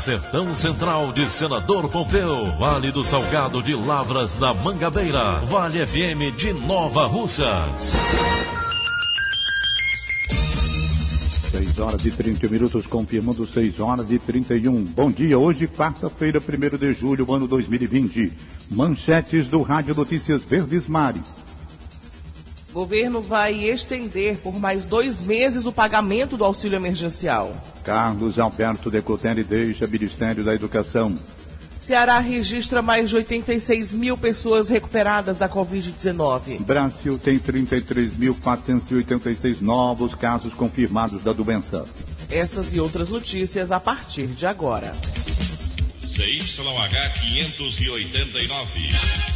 Sertão Central de Senador Pompeu, Vale do Salgado de Lavras da Mangabeira, Vale FM de Nova Russas. 6 horas e 30 minutos, confirmando 6 horas e 31. Bom dia, hoje, quarta-feira, 1 de julho, ano 2020. Manchetes do Rádio Notícias Verdes Mares. Governo vai estender por mais dois meses o pagamento do auxílio emergencial. Carlos Alberto Decotelli deixa Ministério da Educação. Ceará registra mais de 86 mil pessoas recuperadas da Covid-19. Brasil tem 33.486 novos casos confirmados da doença. Essas e outras notícias a partir de agora. CYH 589.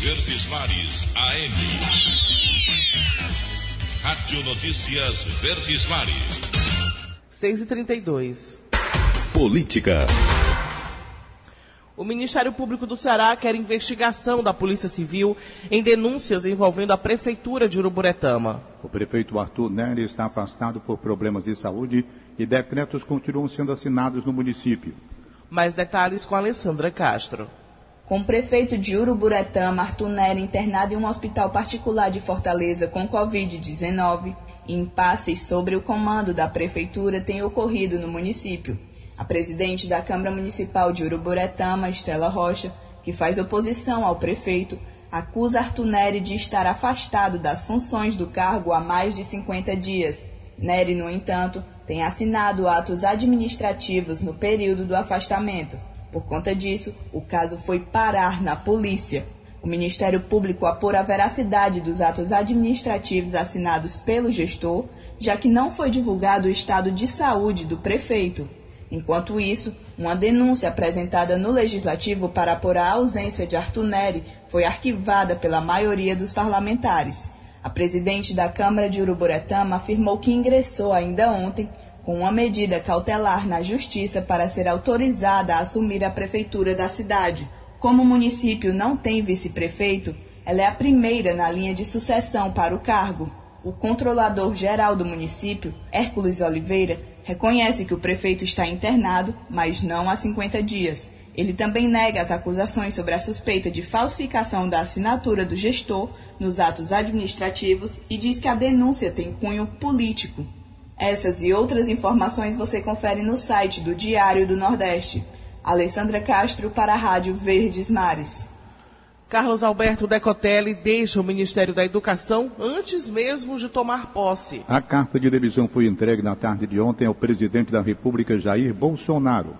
Verdes Mares AM. Rádio Notícias Verdes Mares. 6 e 32 Política. O Ministério Público do Ceará quer investigação da Polícia Civil em denúncias envolvendo a Prefeitura de Uruburetama. O prefeito Arthur Nery está afastado por problemas de saúde e decretos continuam sendo assinados no município. Mais detalhes com Alessandra Castro. Com o prefeito de Uruburetama, Arthur Nery, internado em um hospital particular de Fortaleza com Covid-19, impasses sobre o comando da prefeitura têm ocorrido no município. A presidente da Câmara Municipal de Uruburetama, Estela Rocha, que faz oposição ao prefeito, acusa Arthur Nery de estar afastado das funções do cargo há mais de 50 dias. Nery, no entanto, tem assinado atos administrativos no período do afastamento. Por conta disso, o caso foi parar na polícia. O Ministério Público apura a veracidade dos atos administrativos assinados pelo gestor, já que não foi divulgado o estado de saúde do prefeito. Enquanto isso, uma denúncia apresentada no Legislativo para apurar a ausência de Arthur Neri foi arquivada pela maioria dos parlamentares. A presidente da Câmara de Uruburetama afirmou que ingressou ainda ontem com uma medida cautelar na Justiça para ser autorizada a assumir a prefeitura da cidade. Como o município não tem vice-prefeito, ela é a primeira na linha de sucessão para o cargo. O controlador geral do município, Hércules Oliveira, reconhece que o prefeito está internado, mas não há 50 dias. Ele também nega as acusações sobre a suspeita de falsificação da assinatura do gestor nos atos administrativos e diz que a denúncia tem cunho político. Essas e outras informações você confere no site do Diário do Nordeste. Alessandra Castro para a Rádio Verdes Mares. Carlos Alberto Decotelli deixa o Ministério da Educação antes mesmo de tomar posse. A carta de demissão foi entregue na tarde de ontem ao presidente da República, Jair Bolsonaro.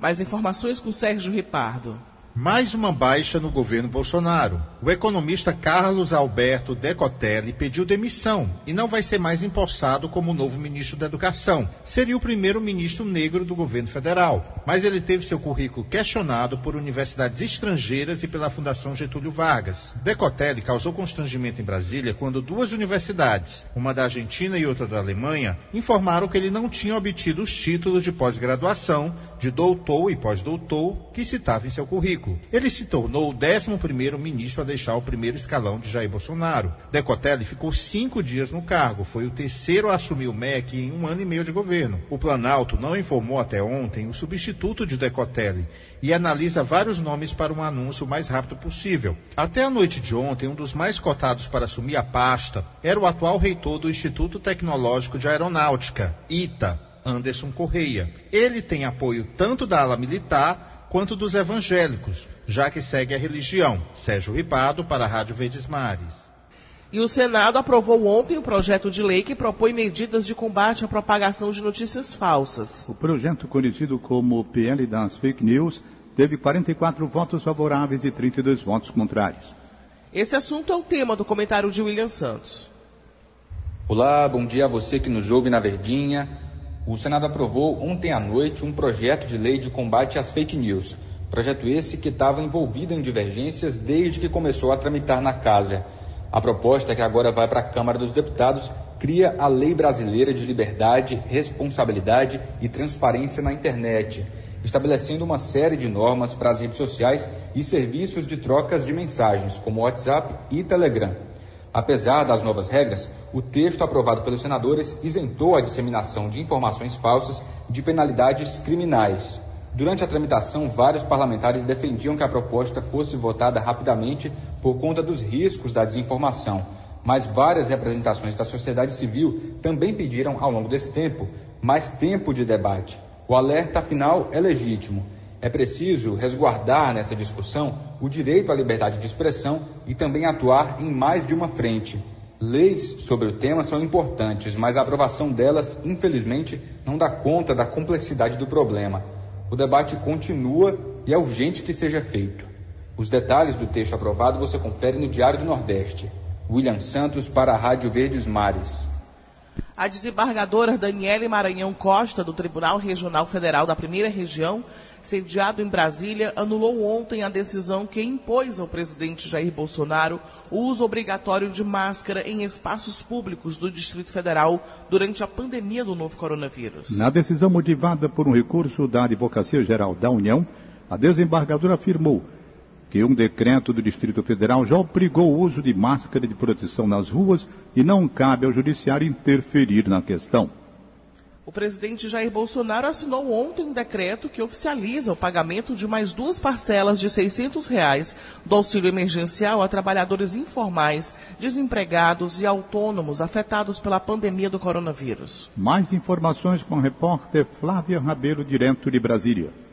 Mais informações com Sérgio Ripardo. Mais uma baixa no governo Bolsonaro. O economista Carlos Alberto Decotelli pediu demissão e não vai ser mais empossado como novo ministro da Educação. Seria o primeiro ministro negro do governo federal. Mas ele teve seu currículo questionado por universidades estrangeiras e pela Fundação Getúlio Vargas. Decotelli causou constrangimento em Brasília quando duas universidades, uma da Argentina e outra da Alemanha, informaram que ele não tinha obtido os títulos de pós-graduação, de doutor e pós-doutor que citava em seu currículo. Ele se tornou o 11 ministro a deixar o primeiro escalão de Jair Bolsonaro. Decotelli ficou cinco dias no cargo, foi o terceiro a assumir o MEC em um ano e meio de governo. O Planalto não informou até ontem o substituto de Decotelli e analisa vários nomes para um anúncio o mais rápido possível. Até a noite de ontem, um dos mais cotados para assumir a pasta era o atual reitor do Instituto Tecnológico de Aeronáutica, ITA, Anderson Correia. Ele tem apoio tanto da ala militar quanto dos evangélicos, já que segue a religião. Sérgio Ripado para a Rádio Verdes Mares. E o Senado aprovou ontem o projeto de lei que propõe medidas de combate à propagação de notícias falsas. O projeto, conhecido como PL das Fake News, teve 44 votos favoráveis e 32 votos contrários. Esse assunto é o tema do comentário de William Santos. Olá, bom dia a você que nos ouve na Verdinha. O Senado aprovou ontem à noite um projeto de lei de combate às fake news. Projeto esse que estava envolvido em divergências desde que começou a tramitar na casa. A proposta que agora vai para a Câmara dos Deputados cria a Lei Brasileira de Liberdade, Responsabilidade e Transparência na Internet, estabelecendo uma série de normas para as redes sociais e serviços de trocas de mensagens, como WhatsApp e Telegram. Apesar das novas regras, o texto aprovado pelos senadores isentou a disseminação de informações falsas de penalidades criminais. Durante a tramitação, vários parlamentares defendiam que a proposta fosse votada rapidamente por conta dos riscos da desinformação. Mas várias representações da sociedade civil também pediram, ao longo desse tempo, mais tempo de debate. O alerta final é legítimo. É preciso resguardar nessa discussão o direito à liberdade de expressão e também atuar em mais de uma frente. Leis sobre o tema são importantes, mas a aprovação delas, infelizmente, não dá conta da complexidade do problema. O debate continua e é urgente que seja feito. Os detalhes do texto aprovado você confere no Diário do Nordeste. William Santos para a Rádio Verdes Mares. A desembargadora Daniele Maranhão Costa, do Tribunal Regional Federal da Primeira Região, sediado em Brasília, anulou ontem a decisão que impôs ao presidente Jair Bolsonaro o uso obrigatório de máscara em espaços públicos do Distrito Federal durante a pandemia do novo coronavírus. Na decisão motivada por um recurso da Advocacia Geral da União, a desembargadora afirmou que um decreto do Distrito Federal já obrigou o uso de máscara de proteção nas ruas e não cabe ao Judiciário interferir na questão. O presidente Jair Bolsonaro assinou ontem um decreto que oficializa o pagamento de mais duas parcelas de 600 reais do auxílio emergencial a trabalhadores informais, desempregados e autônomos afetados pela pandemia do coronavírus. Mais informações com a repórter Flávia Rabelo, direto de Brasília.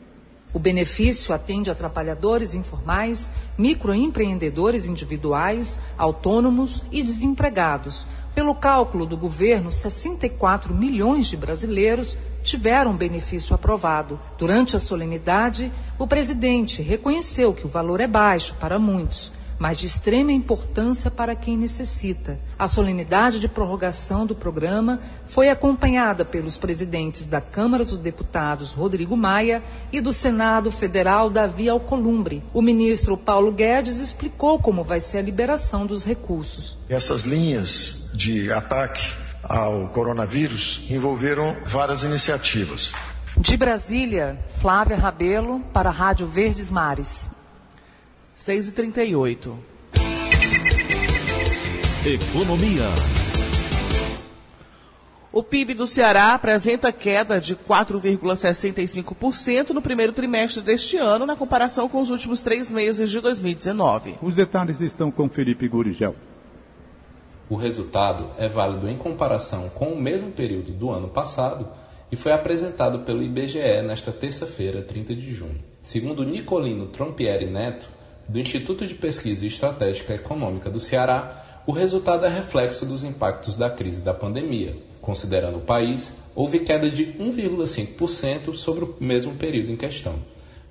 O benefício atende a trabalhadores informais, microempreendedores individuais, autônomos e desempregados. Pelo cálculo do governo, 64 milhões de brasileiros tiveram benefício aprovado. Durante a solenidade, o presidente reconheceu que o valor é baixo para muitos mas de extrema importância para quem necessita. A solenidade de prorrogação do programa foi acompanhada pelos presidentes da Câmara dos Deputados Rodrigo Maia e do Senado Federal Davi Alcolumbre. O ministro Paulo Guedes explicou como vai ser a liberação dos recursos. Essas linhas de ataque ao coronavírus envolveram várias iniciativas. De Brasília, Flávia Rabelo para a Rádio Verdes Mares. 6 e 38 Economia. O PIB do Ceará apresenta queda de 4,65% no primeiro trimestre deste ano, na comparação com os últimos três meses de 2019. Os detalhes estão com Felipe Gurigel. O resultado é válido em comparação com o mesmo período do ano passado e foi apresentado pelo IBGE nesta terça-feira, 30 de junho. Segundo Nicolino Trompieri Neto, do Instituto de Pesquisa Estratégica Econômica do Ceará, o resultado é reflexo dos impactos da crise da pandemia. Considerando o país, houve queda de 1,5% sobre o mesmo período em questão.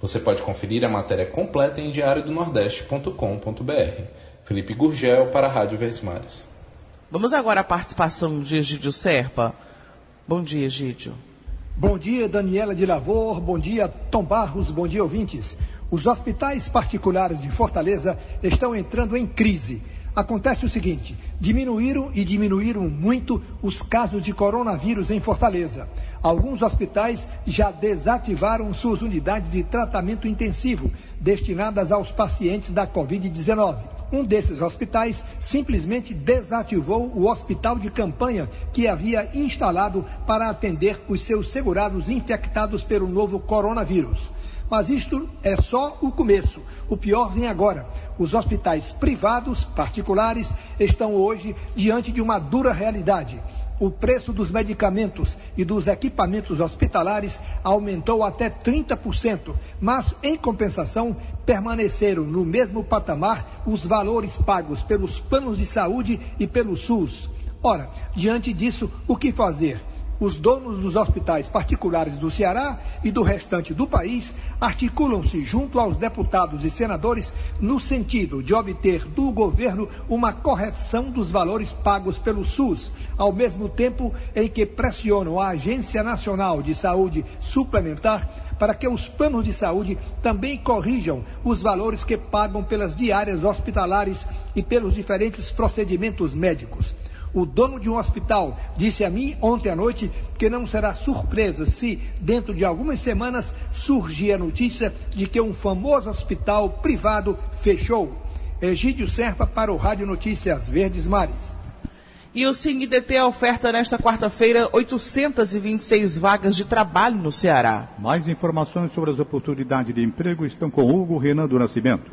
Você pode conferir a matéria completa em diariodonordeste.com.br. Felipe Gurgel para a Rádio Verdes Vamos agora à participação de Egídio Serpa. Bom dia, Egídio. Bom dia, Daniela de Lavor. Bom dia, Tom Barros. Bom dia, ouvintes. Os hospitais particulares de Fortaleza estão entrando em crise. Acontece o seguinte: diminuíram e diminuíram muito os casos de coronavírus em Fortaleza. Alguns hospitais já desativaram suas unidades de tratamento intensivo destinadas aos pacientes da Covid-19. Um desses hospitais simplesmente desativou o hospital de campanha que havia instalado para atender os seus segurados infectados pelo novo coronavírus. Mas isto é só o começo. O pior vem agora. Os hospitais privados, particulares, estão hoje diante de uma dura realidade. o preço dos medicamentos e dos equipamentos hospitalares aumentou até 30%, mas, em compensação, permaneceram no mesmo patamar os valores pagos pelos planos de saúde e pelo SUS. Ora, diante disso, o que fazer? Os donos dos hospitais particulares do Ceará e do restante do país articulam-se junto aos deputados e senadores no sentido de obter do governo uma correção dos valores pagos pelo SUS, ao mesmo tempo em que pressionam a Agência Nacional de Saúde Suplementar para que os planos de saúde também corrijam os valores que pagam pelas diárias hospitalares e pelos diferentes procedimentos médicos. O dono de um hospital disse a mim ontem à noite que não será surpresa se, dentro de algumas semanas, surgir a notícia de que um famoso hospital privado fechou. Egídio Serpa para o Rádio Notícias Verdes Mares. E o CineDT oferta nesta quarta-feira 826 vagas de trabalho no Ceará. Mais informações sobre as oportunidades de emprego estão com Hugo Renan do Nascimento.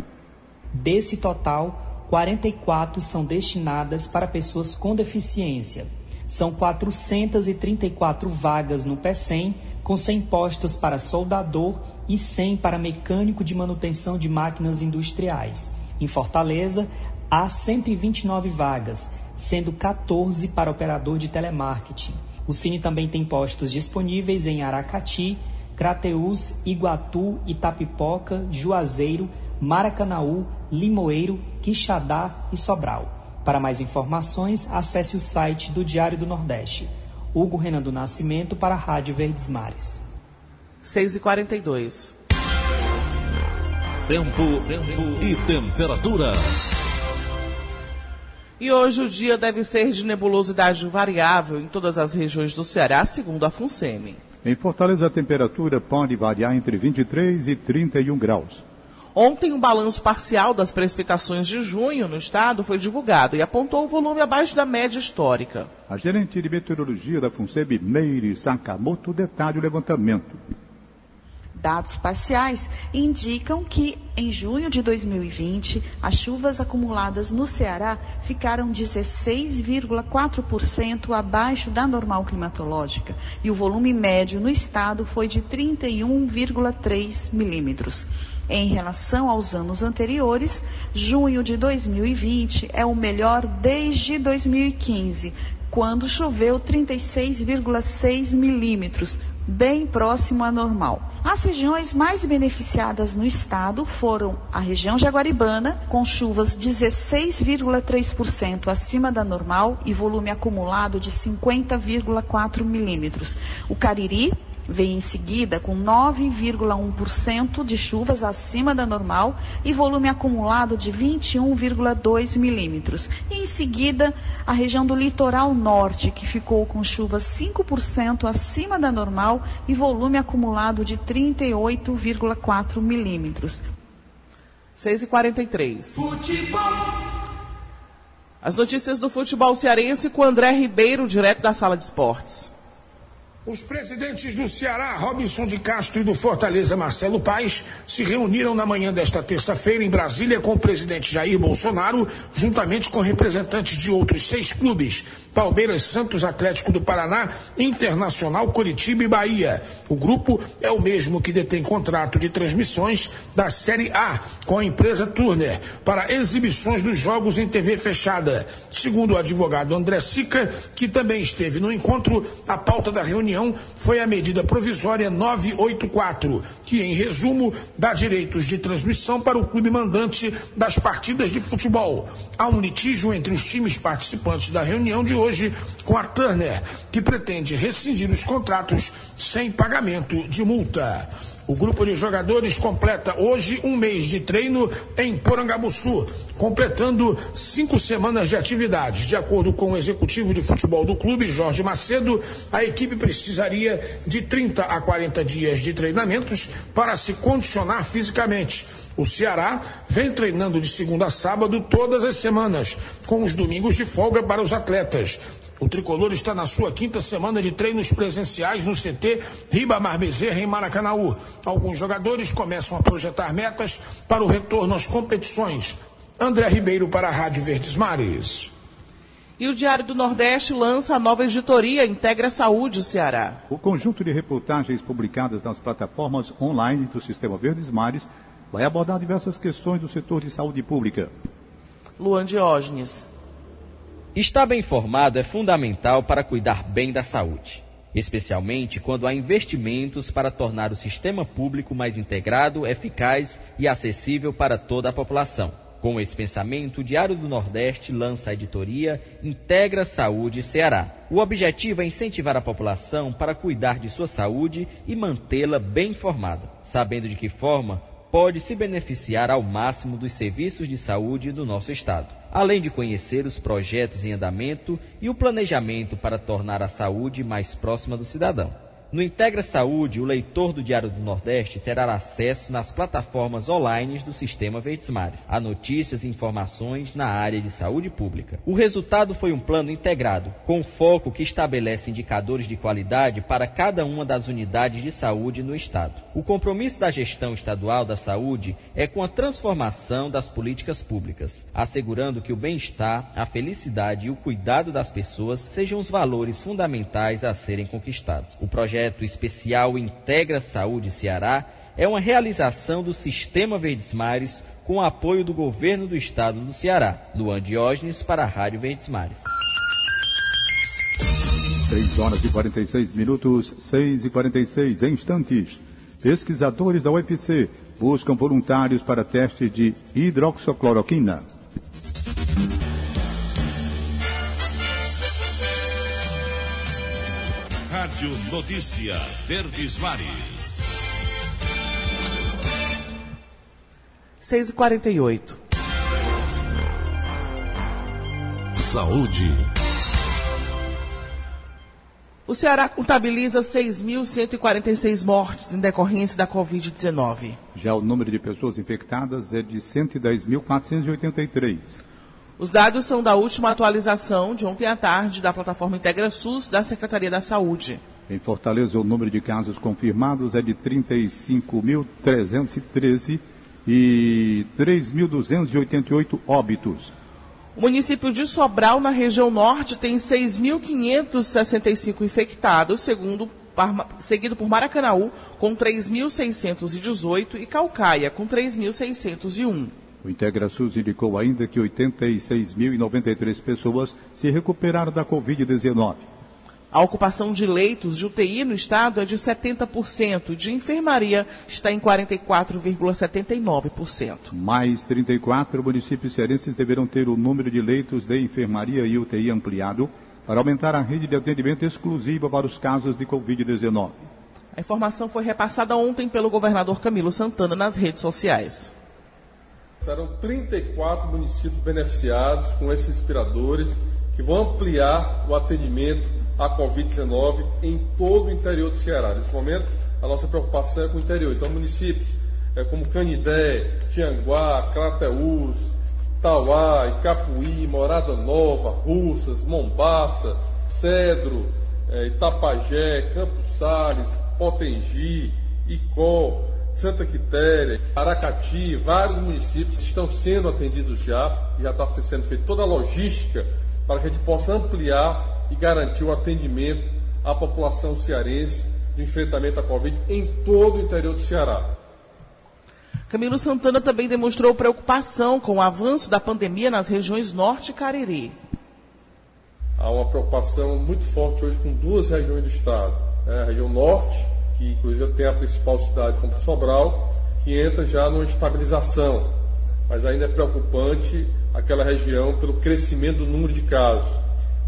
Desse total, 44 são destinadas para pessoas com deficiência. São 434 vagas no PECEM, com 100 postos para soldador e 100 para mecânico de manutenção de máquinas industriais. Em Fortaleza, há 129 vagas, sendo 14 para operador de telemarketing. O Cine também tem postos disponíveis em Aracati, Crateús, Iguatu, Itapipoca, Juazeiro, Maracanaú, Limoeiro, Quixadá e Sobral. Para mais informações, acesse o site do Diário do Nordeste. Hugo Renan do Nascimento para a Rádio Verdes Mares. 6 e 42 Tempo, tempo e temperatura. E hoje o dia deve ser de nebulosidade variável em todas as regiões do Ceará, segundo a FUNSEMI. Em Fortaleza, a temperatura pode variar entre 23 e 31 graus. Ontem, um balanço parcial das precipitações de junho no estado foi divulgado e apontou o volume abaixo da média histórica. A gerente de meteorologia da FUNSEB, Meire Sakamoto, detalha o levantamento. Dados parciais indicam que em junho de 2020, as chuvas acumuladas no Ceará ficaram 16,4% abaixo da normal climatológica e o volume médio no estado foi de 31,3 milímetros. Em relação aos anos anteriores, junho de 2020 é o melhor desde 2015, quando choveu 36,6 milímetros, bem próximo à normal. As regiões mais beneficiadas no estado foram a região jaguaribana, com chuvas 16,3% acima da normal e volume acumulado de 50,4 milímetros. O Cariri, Vem em seguida com 9,1% de chuvas acima da normal e volume acumulado de 21,2 milímetros. E em seguida, a região do litoral norte, que ficou com chuvas 5% acima da normal e volume acumulado de 38,4 milímetros. 6 e 43 Futebol. As notícias do futebol cearense com André Ribeiro, direto da sala de esportes. Os presidentes do Ceará, Robinson de Castro, e do Fortaleza, Marcelo Paes, se reuniram na manhã desta terça-feira em Brasília com o presidente Jair Bolsonaro, juntamente com representantes de outros seis clubes: Palmeiras, Santos, Atlético do Paraná, Internacional, Curitiba e Bahia. O grupo é o mesmo que detém contrato de transmissões da Série A com a empresa Turner para exibições dos jogos em TV fechada. Segundo o advogado André Sica, que também esteve no encontro, a pauta da reunião foi a medida provisória 984, que, em resumo, dá direitos de transmissão para o clube mandante das partidas de futebol. Há um litígio entre os times participantes da reunião de hoje com a Turner, que pretende rescindir os contratos sem pagamento de multa. O grupo de jogadores completa hoje um mês de treino em Porangabuçu, completando cinco semanas de atividades. De acordo com o executivo de futebol do clube, Jorge Macedo, a equipe precisaria de 30 a 40 dias de treinamentos para se condicionar fisicamente. O Ceará vem treinando de segunda a sábado todas as semanas, com os domingos de folga para os atletas. O tricolor está na sua quinta semana de treinos presenciais no CT Ribamar Bezerra, em Maracanaú. Alguns jogadores começam a projetar metas para o retorno às competições. André Ribeiro para a Rádio Verdes Mares. E o Diário do Nordeste lança a nova editoria Integra Saúde Ceará. O conjunto de reportagens publicadas nas plataformas online do Sistema Verdes Mares vai abordar diversas questões do setor de saúde pública. Luan Diógenes. Estar bem informado é fundamental para cuidar bem da saúde, especialmente quando há investimentos para tornar o sistema público mais integrado, eficaz e acessível para toda a população. Com esse pensamento, o Diário do Nordeste lança a editoria Integra Saúde Ceará. O objetivo é incentivar a população para cuidar de sua saúde e mantê-la bem informada, sabendo de que forma pode se beneficiar ao máximo dos serviços de saúde do nosso Estado, além de conhecer os projetos em andamento e o planejamento para tornar a saúde mais próxima do cidadão. No Integra Saúde, o leitor do Diário do Nordeste terá acesso nas plataformas online do Sistema Verdes Mares a notícias e informações na área de saúde pública. O resultado foi um plano integrado, com foco que estabelece indicadores de qualidade para cada uma das unidades de saúde no Estado. O compromisso da gestão estadual da saúde é com a transformação das políticas públicas, assegurando que o bem-estar, a felicidade e o cuidado das pessoas sejam os valores fundamentais a serem conquistados. O projeto projeto especial Integra Saúde Ceará é uma realização do Sistema Verdes Mares com apoio do governo do estado do Ceará. Luan Diógenes para a Rádio Verdes Mares. 3 horas e 46 minutos, 6 e 46 instantes. Pesquisadores da UFC buscam voluntários para teste de hidroxocloroquina. Rádio Notícia Verdes Mares. 6 e 48 Saúde. O Ceará contabiliza 6.146 mortes em decorrência da Covid-19. Já o número de pessoas infectadas é de 110.483. Os dados são da última atualização de ontem à tarde da plataforma Integra SUS da Secretaria da Saúde. Em Fortaleza, o número de casos confirmados é de 35.313 e 3.288 óbitos. O município de Sobral, na região norte, tem 6.565 infectados, segundo, seguido por Maracanaú, com 3.618 e Calcaia, com 3.601. O IntegraSUS indicou ainda que 86.093 pessoas se recuperaram da Covid-19. A ocupação de leitos de UTI no estado é de 70%, de enfermaria está em 44,79%. Mais 34 municípios cearenses deverão ter o número de leitos de enfermaria e UTI ampliado para aumentar a rede de atendimento exclusiva para os casos de Covid-19. A informação foi repassada ontem pelo governador Camilo Santana nas redes sociais. Serão 34 municípios beneficiados com esses respiradores que vão ampliar o atendimento à Covid-19 em todo o interior do Ceará. Nesse momento, a nossa preocupação é com o interior. Então, municípios é, como Canidé, Tianguá, Crateús, Tauá, Icapuí, Morada Nova, Russas, Mombaça, Cedro, é, Itapajé, Campos Sales, Potengi, Icó, Santa Quitéria, Aracati, vários municípios estão sendo atendidos já, já está sendo feita toda a logística para que a gente possa ampliar e garantir o atendimento à população cearense de enfrentamento à Covid em todo o interior do Ceará. Camilo Santana também demonstrou preocupação com o avanço da pandemia nas regiões Norte e Cariri. Há uma preocupação muito forte hoje com duas regiões do estado. Né? A região Norte, que inclusive tem a principal cidade como Sobral, que entra já numa estabilização. Mas ainda é preocupante aquela região pelo crescimento do número de casos.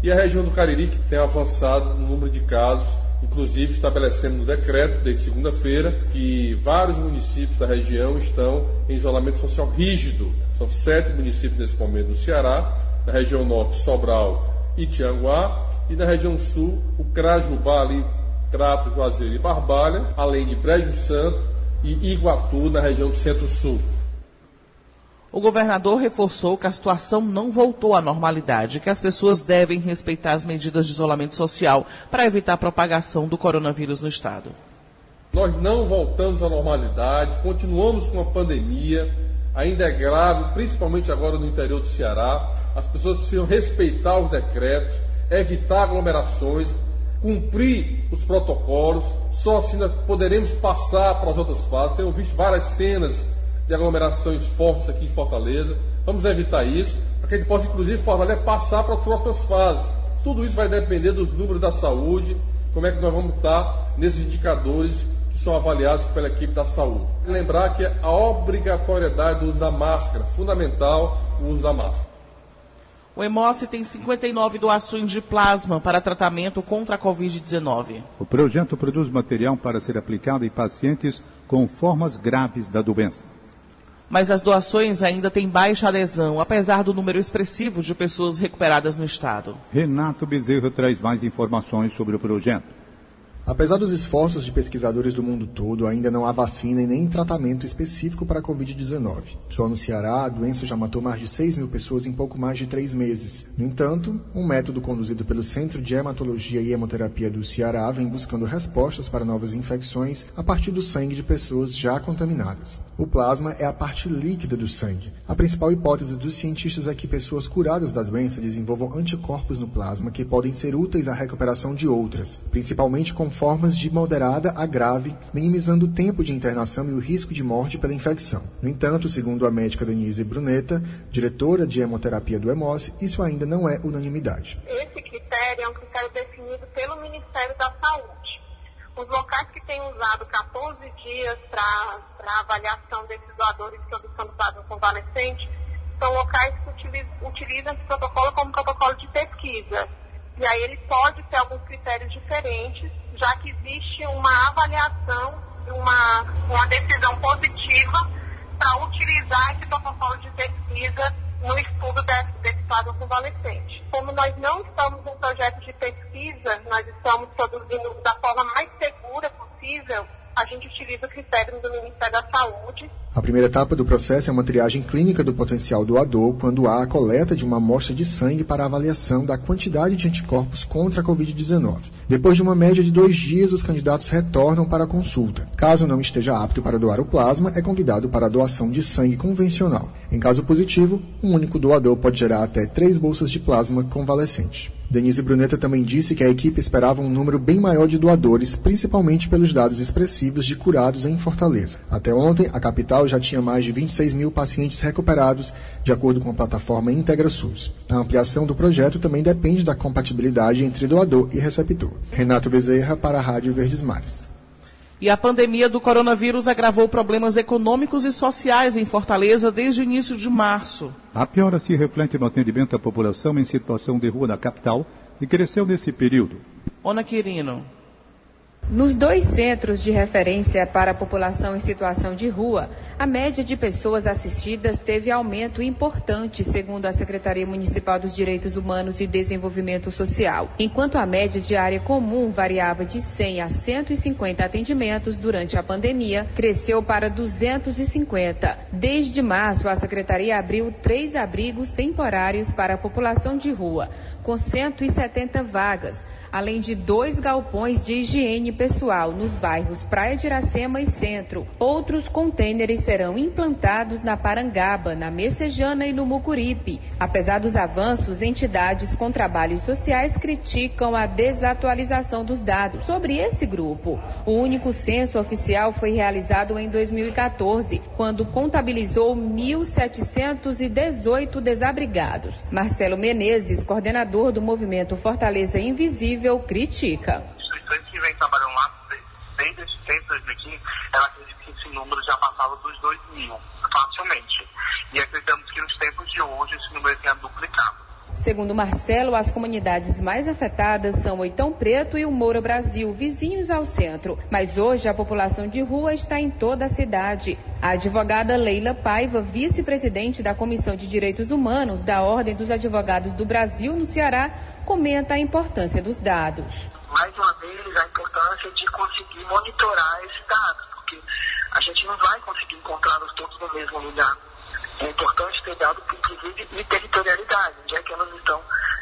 E a região do Cariri, que tem avançado no número de casos, inclusive estabelecendo no decreto, desde segunda-feira, que vários municípios da região estão em isolamento social rígido. São sete municípios nesse momento no Ceará, na região norte, Sobral e Tianguá, e na região sul, o Crajubá ali Crato, Juazeiro e Barbalha, além de Brejo Santo e Iguatu, na região do Centro-Sul. O governador reforçou que a situação não voltou à normalidade, que as pessoas devem respeitar as medidas de isolamento social para evitar a propagação do coronavírus no estado. Nós não voltamos à normalidade, continuamos com a pandemia. ainda é grave, principalmente agora no interior do Ceará. As pessoas precisam respeitar os decretos, evitar aglomerações, cumprir os protocolos, só assim nós poderemos passar para as outras fases. Tenho visto várias cenas de aglomerações fortes aqui em Fortaleza. Vamos evitar isso, para que a gente possa, inclusive, Fortaleza passar para as próximas fases. Tudo isso vai depender do número da saúde, como é que nós vamos estar nesses indicadores que são avaliados pela equipe da saúde. Lembrar que a obrigatoriedade do uso da máscara, fundamental o uso da máscara. O Hemose tem 59 doações de plasma para tratamento contra a Covid-19. O projeto produz material para ser aplicado em pacientes com formas graves da doença. Mas as doações ainda têm baixa adesão, apesar do número expressivo de pessoas recuperadas no estado. Renato Bezerra traz mais informações sobre o projeto. Apesar dos esforços de pesquisadores do mundo todo, ainda não há vacina e nem tratamento específico para a Covid-19. Só no Ceará, a doença já matou mais de 6 mil pessoas em pouco mais de três meses. No entanto, um método conduzido pelo Centro de Hematologia e Hemoterapia do Ceará vem buscando respostas para novas infecções a partir do sangue de pessoas já contaminadas. O plasma é a parte líquida do sangue. A principal hipótese dos cientistas é que pessoas curadas da doença desenvolvam anticorpos no plasma que podem ser úteis à recuperação de outras, principalmente com formas de moderada a grave, minimizando o tempo de internação e o risco de morte pela infecção. No entanto, segundo a médica Denise Bruneta, diretora de hemoterapia do EMOS, isso ainda não é unanimidade. Esse critério é um critério definido pelo Ministério da Saúde. Os locais têm usado 14 dias para avaliação desses doadores que buscando plasma convalescente são locais que utilizam, utilizam esse protocolo como protocolo de pesquisa. E aí ele pode ter alguns critérios diferentes, já que existe uma avaliação, uma, uma decisão positiva para utilizar esse protocolo de pesquisa no estudo desse, desse quadro convalescente. Como nós não estamos em projeto de pesquisa, nós estamos produzindo da forma mais segura possível, a gente utiliza do Ministério da Saúde a primeira etapa do processo é uma triagem clínica do potencial doador, quando há a coleta de uma amostra de sangue para avaliação da quantidade de anticorpos contra a Covid-19. Depois de uma média de dois dias, os candidatos retornam para a consulta. Caso não esteja apto para doar o plasma, é convidado para a doação de sangue convencional. Em caso positivo, um único doador pode gerar até três bolsas de plasma convalescente. Denise Bruneta também disse que a equipe esperava um número bem maior de doadores, principalmente pelos dados expressivos de curados em Fortaleza. Até ontem, a capital já tinha mais de 26 mil pacientes recuperados, de acordo com a plataforma IntegraSUS. A ampliação do projeto também depende da compatibilidade entre doador e receptor. Renato Bezerra, para a Rádio Verdes Mares. E a pandemia do coronavírus agravou problemas econômicos e sociais em Fortaleza desde o início de março. A piora se reflete no atendimento à população em situação de rua da capital e cresceu nesse período. Ona Quirino. Nos dois centros de referência para a população em situação de rua, a média de pessoas assistidas teve aumento importante, segundo a Secretaria Municipal dos Direitos Humanos e Desenvolvimento Social, enquanto a média de área comum variava de 100 a 150 atendimentos durante a pandemia, cresceu para 250. Desde março, a Secretaria abriu três abrigos temporários para a população de rua, com 170 vagas, além de dois galpões de higiene pessoal nos bairros Praia de Iracema e Centro. Outros contêineres serão implantados na Parangaba, na Messejana e no Mucuripe. Apesar dos avanços, entidades com trabalhos sociais criticam a desatualização dos dados sobre esse grupo. O único censo oficial foi realizado em 2014, quando contabilizou 1.718 desabrigados. Marcelo Menezes, coordenador do movimento Fortaleza Invisível, critica instituições que vem trabalhando lá desde, desde 2015, ela acredita que esse número já passava dos 2 mil, facilmente. E acreditamos que nos tempos de hoje esse número tenha duplicado. Segundo Marcelo, as comunidades mais afetadas são Oitão Preto e o Moura Brasil, vizinhos ao centro. Mas hoje a população de rua está em toda a cidade. A advogada Leila Paiva, vice-presidente da Comissão de Direitos Humanos da Ordem dos Advogados do Brasil no Ceará, comenta a importância dos dados mais uma vez, a importância de conseguir monitorar esses dados, porque a gente não vai conseguir encontrá-los todos no mesmo lugar. É importante ter dados, inclusive, de territorialidade, onde é que elas estão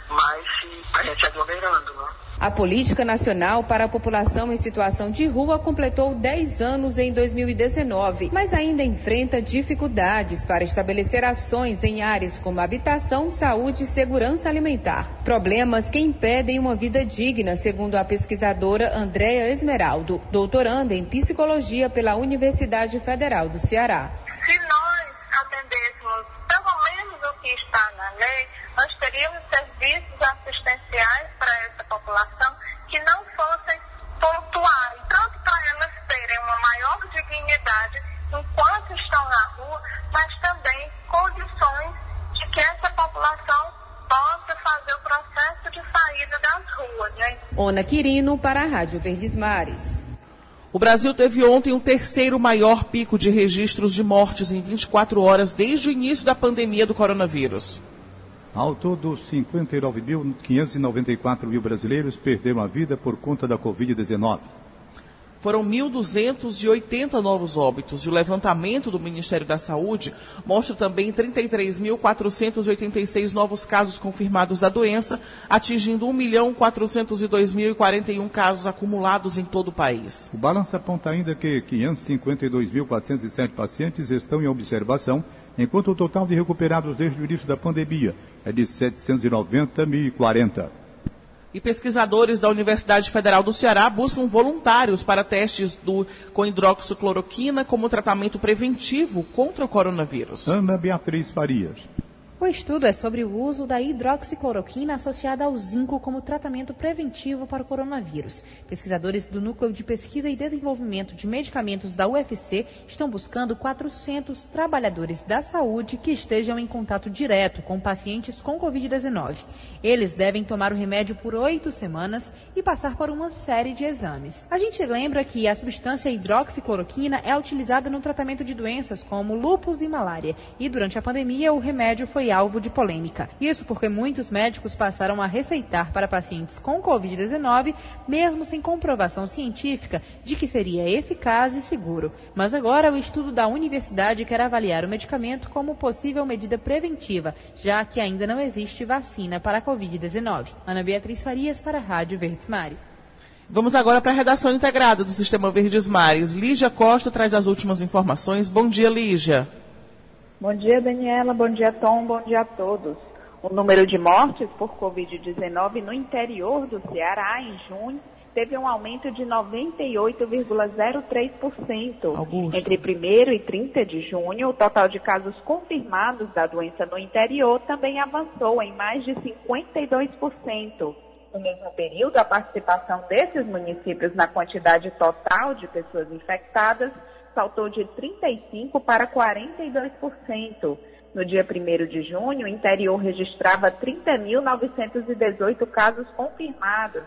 mais se, se aglomerando. Né? A Política Nacional para a População em Situação de Rua completou 10 anos em 2019, mas ainda enfrenta dificuldades para estabelecer ações em áreas como habitação, saúde e segurança alimentar. Problemas que impedem uma vida digna, segundo a pesquisadora Andréa Esmeraldo, doutoranda em psicologia pela Universidade Federal do Ceará. Se nós atendêssemos pelo menos o que está na lei, nós teríamos serviços assistenciais para essa população que não fossem pontuais, tanto para elas terem uma maior dignidade enquanto estão na rua, mas também condições de que essa população possa fazer o processo de saída das ruas. Né? Ona Quirino para a Rádio Verdes Mares. O Brasil teve ontem o um terceiro maior pico de registros de mortes em 24 horas desde o início da pandemia do coronavírus. Ao todo, 59.594 mil brasileiros perderam a vida por conta da Covid-19. Foram 1.280 novos óbitos. E o levantamento do Ministério da Saúde mostra também 33.486 novos casos confirmados da doença, atingindo 1.402.041 casos acumulados em todo o país. O balanço aponta ainda que 552.407 pacientes estão em observação, enquanto o total de recuperados desde o início da pandemia é de 790.040. E pesquisadores da Universidade Federal do Ceará buscam voluntários para testes do, com hidroxicloroquina como tratamento preventivo contra o coronavírus. Ana Beatriz Farias. O estudo é sobre o uso da hidroxicloroquina associada ao zinco como tratamento preventivo para o coronavírus. Pesquisadores do Núcleo de Pesquisa e Desenvolvimento de Medicamentos da UFC estão buscando 400 trabalhadores da saúde que estejam em contato direto com pacientes com Covid-19. Eles devem tomar o remédio por oito semanas e passar por uma série de exames. A gente lembra que a substância hidroxicloroquina é utilizada no tratamento de doenças como lúpus e malária. E durante a pandemia, o remédio foi alvo de polêmica. Isso porque muitos médicos passaram a receitar para pacientes com Covid-19, mesmo sem comprovação científica de que seria eficaz e seguro. Mas agora o estudo da universidade quer avaliar o medicamento como possível medida preventiva, já que ainda não existe vacina para a Covid-19. Ana Beatriz Farias para a Rádio Verdes Mares. Vamos agora para a redação integrada do Sistema Verdes Mares. Lígia Costa traz as últimas informações. Bom dia, Lígia. Bom dia, Daniela. Bom dia, Tom. Bom dia a todos. O número de mortes por Covid-19 no interior do Ceará em junho teve um aumento de 98,03%. Entre 1 e 30 de junho, o total de casos confirmados da doença no interior também avançou em mais de 52%. No mesmo período, a participação desses municípios na quantidade total de pessoas infectadas saltou de 35% para 42%. No dia 1 de junho, o interior registrava 30.918 casos confirmados.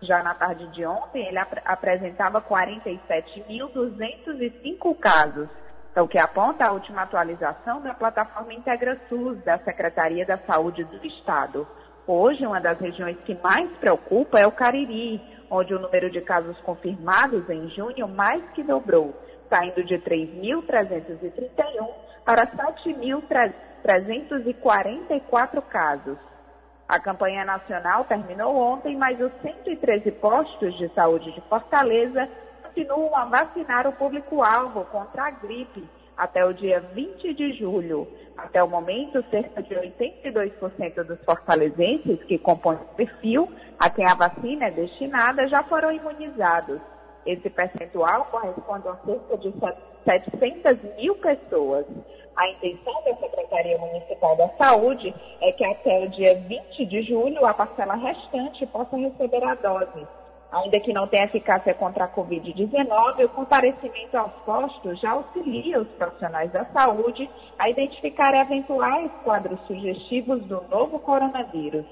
Já na tarde de ontem, ele ap apresentava 47.205 casos, é o que aponta a última atualização da plataforma IntegraSUS da Secretaria da Saúde do Estado. Hoje, uma das regiões que mais preocupa é o Cariri, onde o número de casos confirmados em junho mais que dobrou saindo de 3.331 para 7.344 casos. A campanha nacional terminou ontem, mas os 113 postos de saúde de Fortaleza continuam a vacinar o público-alvo contra a gripe até o dia 20 de julho. Até o momento, cerca de 82% dos fortalezenses que compõem o perfil a quem a vacina é destinada já foram imunizados. Esse percentual corresponde a cerca de 700 mil pessoas. A intenção da Secretaria Municipal da Saúde é que até o dia 20 de julho a parcela restante possa receber a dose. Ainda que não tenha eficácia contra a Covid-19, o comparecimento aos postos já auxilia os profissionais da saúde a identificar eventuais quadros sugestivos do novo coronavírus.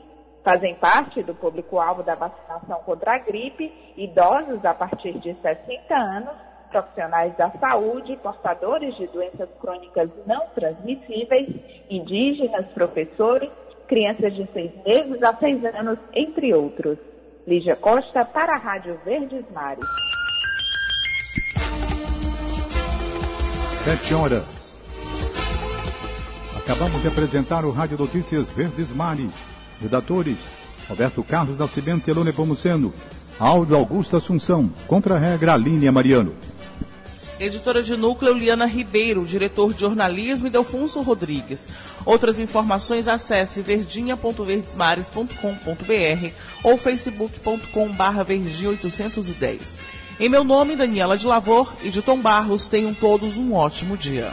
Fazem parte do público-alvo da vacinação contra a gripe idosos a partir de 60 anos, profissionais da saúde, portadores de doenças crônicas não transmissíveis, indígenas, professores, crianças de 6 meses a 6 anos, entre outros. Lígia Costa para a Rádio Verdes Mares. 7 horas. Acabamos de apresentar o Rádio Notícias Verdes Mares. Redatores Roberto Carlos Nascimento e Elone Pomuceno. Áudio Augusto Assunção. Contra-regra Aline Mariano. Editora de núcleo Liana Ribeiro, diretor de jornalismo Delfonso Rodrigues. Outras informações acesse verdinha.verdesmares.com.br ou facebook.com.br verdi 810. Em meu nome, Daniela de Lavor e de Tom Barros, tenham todos um ótimo dia.